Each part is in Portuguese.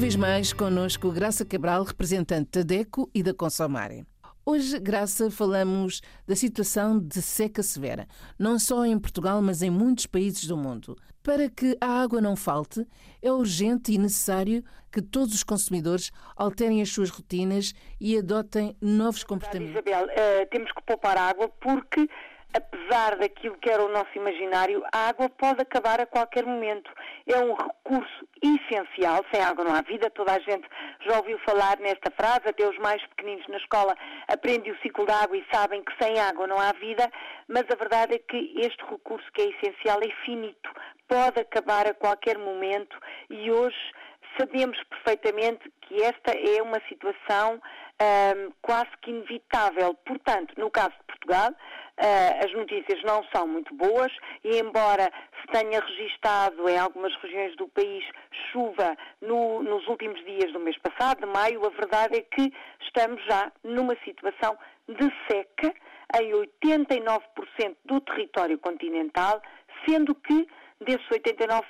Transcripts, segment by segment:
vez mais connosco Graça Cabral, representante da DECO e da Consomare. Hoje, Graça, falamos da situação de seca severa, não só em Portugal, mas em muitos países do mundo. Para que a água não falte, é urgente e necessário que todos os consumidores alterem as suas rotinas e adotem novos comportamentos. Isabel, uh, temos que poupar água porque apesar daquilo que era o nosso imaginário, a água pode acabar a qualquer momento. É um recurso essencial. Sem água não há vida. Toda a gente já ouviu falar nesta frase, até os mais pequeninos na escola aprendem o ciclo da água e sabem que sem água não há vida, mas a verdade é que este recurso que é essencial é finito. Pode acabar a qualquer momento e hoje sabemos perfeitamente que esta é uma situação um, quase que inevitável. Portanto, no caso de Portugal, as notícias não são muito boas e, embora se tenha registado em algumas regiões do país chuva no, nos últimos dias do mês passado, de maio, a verdade é que estamos já numa situação de seca em 89% do território continental, sendo que desses 89%,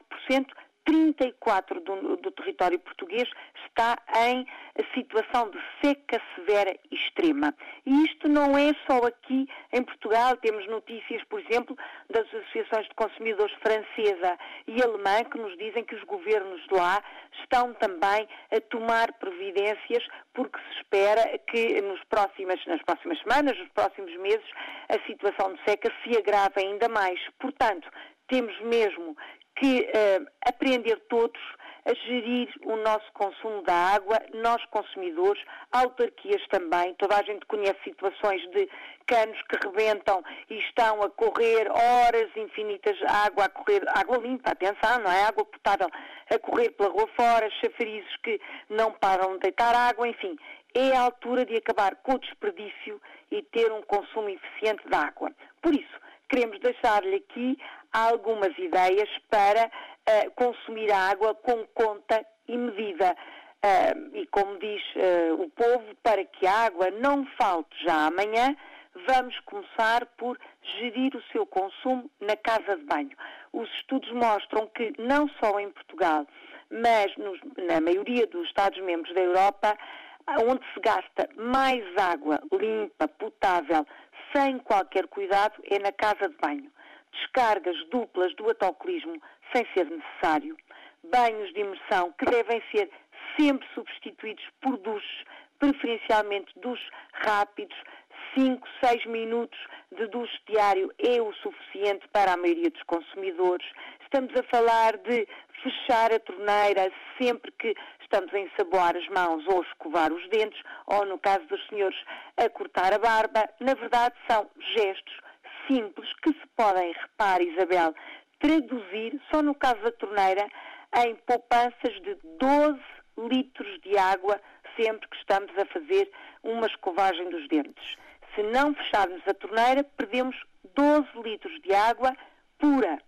34% do, do território português está em situação de seca severa extrema. E isto não é só aqui em Portugal. Temos notícias, por exemplo, das associações de consumidores francesa e alemã que nos dizem que os governos lá estão também a tomar providências porque se espera que nos próximas, nas próximas semanas, nos próximos meses, a situação de seca se agrave ainda mais. Portanto, temos mesmo que uh, aprender todos a gerir o nosso consumo da água, nós consumidores, autarquias também. Toda a gente conhece situações de canos que rebentam e estão a correr horas infinitas, água a correr, água limpa, atenção, não é? Água potável a correr pela rua fora, chafarizes que não param de deitar água, enfim. É a altura de acabar com o desperdício e ter um consumo eficiente de água. Por isso, queremos deixar-lhe aqui algumas ideias para uh, consumir a água com conta e medida. Uh, e como diz uh, o povo, para que a água não falte já amanhã, vamos começar por gerir o seu consumo na casa de banho. Os estudos mostram que não só em Portugal, mas nos, na maioria dos Estados-membros da Europa, onde se gasta mais água limpa, potável, sem qualquer cuidado, é na casa de banho. Descargas duplas do autocolismo sem ser necessário, banhos de imersão que devem ser sempre substituídos por duches, preferencialmente duches rápidos, 5, 6 minutos de duche diário é o suficiente para a maioria dos consumidores. Estamos a falar de fechar a torneira sempre que estamos a ensaboar as mãos ou escovar os dentes, ou no caso dos senhores, a cortar a barba. Na verdade, são gestos simples que se podem, repare Isabel, traduzir, só no caso da torneira, em poupanças de 12 litros de água sempre que estamos a fazer uma escovagem dos dentes. Se não fecharmos a torneira, perdemos 12 litros de água pura,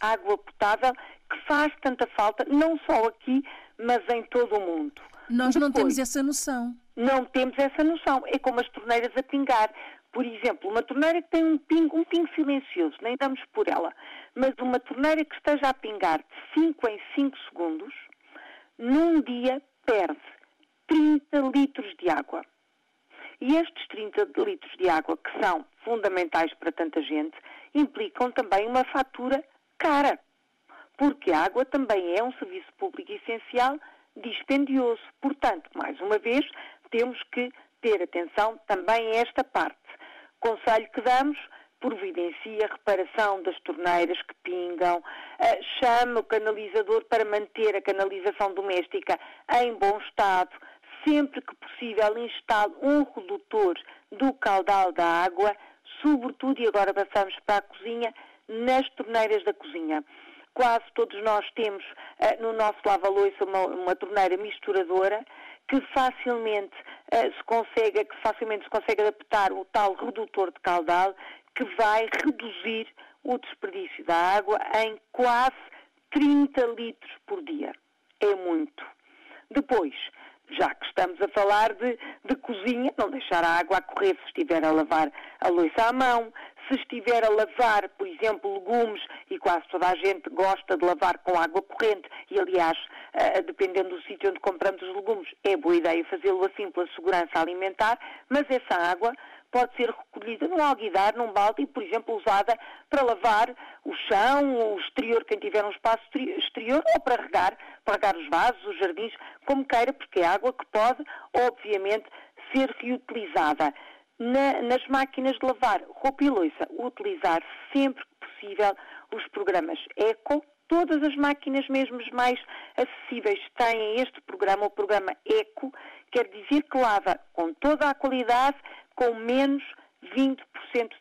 água potável, que faz tanta falta, não só aqui, mas em todo o mundo. Nós Depois, não temos essa noção. Não temos essa noção. É como as torneiras a pingar. Por exemplo, uma torneira que tem um pingo, um pingo silencioso, nem damos por ela, mas uma torneira que esteja a pingar de 5 em 5 segundos, num dia perde 30 litros de água. E estes 30 litros de água, que são fundamentais para tanta gente, implicam também uma fatura cara. Porque a água também é um serviço público essencial dispendioso. Portanto, mais uma vez, temos que ter atenção também a esta parte conselho que damos, providencia a reparação das torneiras que pingam, uh, chame o canalizador para manter a canalização doméstica em bom estado, sempre que possível instale um redutor do caudal da água, sobretudo, e agora passamos para a cozinha, nas torneiras da cozinha. Quase todos nós temos uh, no nosso lava-loiça uma, uma torneira misturadora que facilmente uh, se consegue, que facilmente se consegue adaptar o tal redutor de caudal que vai reduzir o desperdício da água em quase 30 litros por dia. É muito. Depois, já que estamos a falar de, de, cozinha, não deixar a água a correr se estiver a lavar a louça à mão, Se estiver a lavar, exemplo, legumes, e quase toda a gente gosta de lavar com água corrente, e aliás, uh, dependendo do sítio onde compramos os legumes, é boa ideia fazê-lo assim pela segurança alimentar, mas essa água pode ser recolhida num alguidar, num balde e, por exemplo, usada para lavar o chão, o exterior, quem tiver um espaço exterior, ou para regar, para regar os vasos, os jardins, como queira, porque é água que pode, obviamente, ser reutilizada. Na, nas máquinas de lavar roupa e louça, utilizar sempre os programas ECO, todas as máquinas mesmo mais acessíveis têm este programa, o programa ECO, quer dizer que lava com toda a qualidade, com menos 20%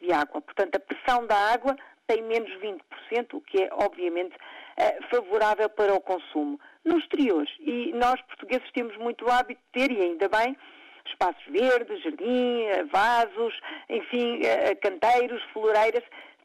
de água. Portanto, a pressão da água tem menos 20%, o que é, obviamente, eh, favorável para o consumo. No exterior, e nós portugueses temos muito hábito de ter, e ainda bem, espaços verdes, jardim, vasos, enfim, eh, canteiros, floreiras,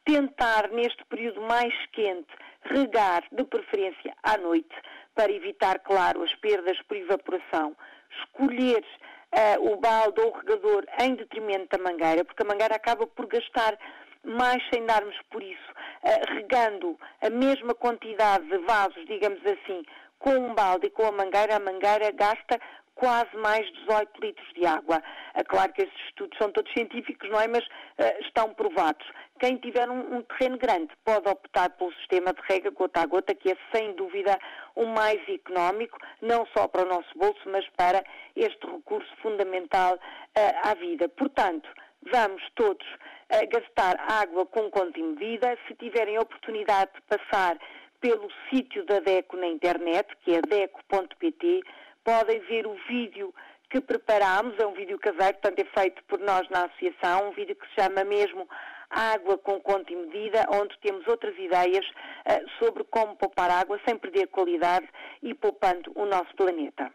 tentar neste período mais quente regar de preferência à noite para evitar, claro, as perdas por evaporação, escolher uh, o balde ou o regador em detrimento da mangueira, porque a mangueira acaba por gastar mais sem darmos por isso, uh, regando a mesma quantidade de vasos, digamos assim, com um balde e com a mangueira, a mangueira gasta quase mais 18 litros de água. É claro que esses estudos são todos científicos, não é? Mas uh, estão provados. Quem tiver um, um, terreno grande pode optar pelo sistema de rega gota a gota, que é sem dúvida o mais económico, não só para o nosso bolso, mas para este recurso fundamental uh, à vida. Portanto, vamos todos uh, gastar água com conta e medida. Se tiverem a oportunidade de passar pelo sítio da DECO na internet, que é deco.pt, podem ver o vídeo que preparámos, é um vídeo caseiro, portanto é feito por nós na associação, um vídeo que se chama mesmo Água com conta e medida, onde temos outras ideias uh, sobre como poupar água sem perder qualidade e poupando o nosso planeta.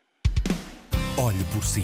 Olhe por si,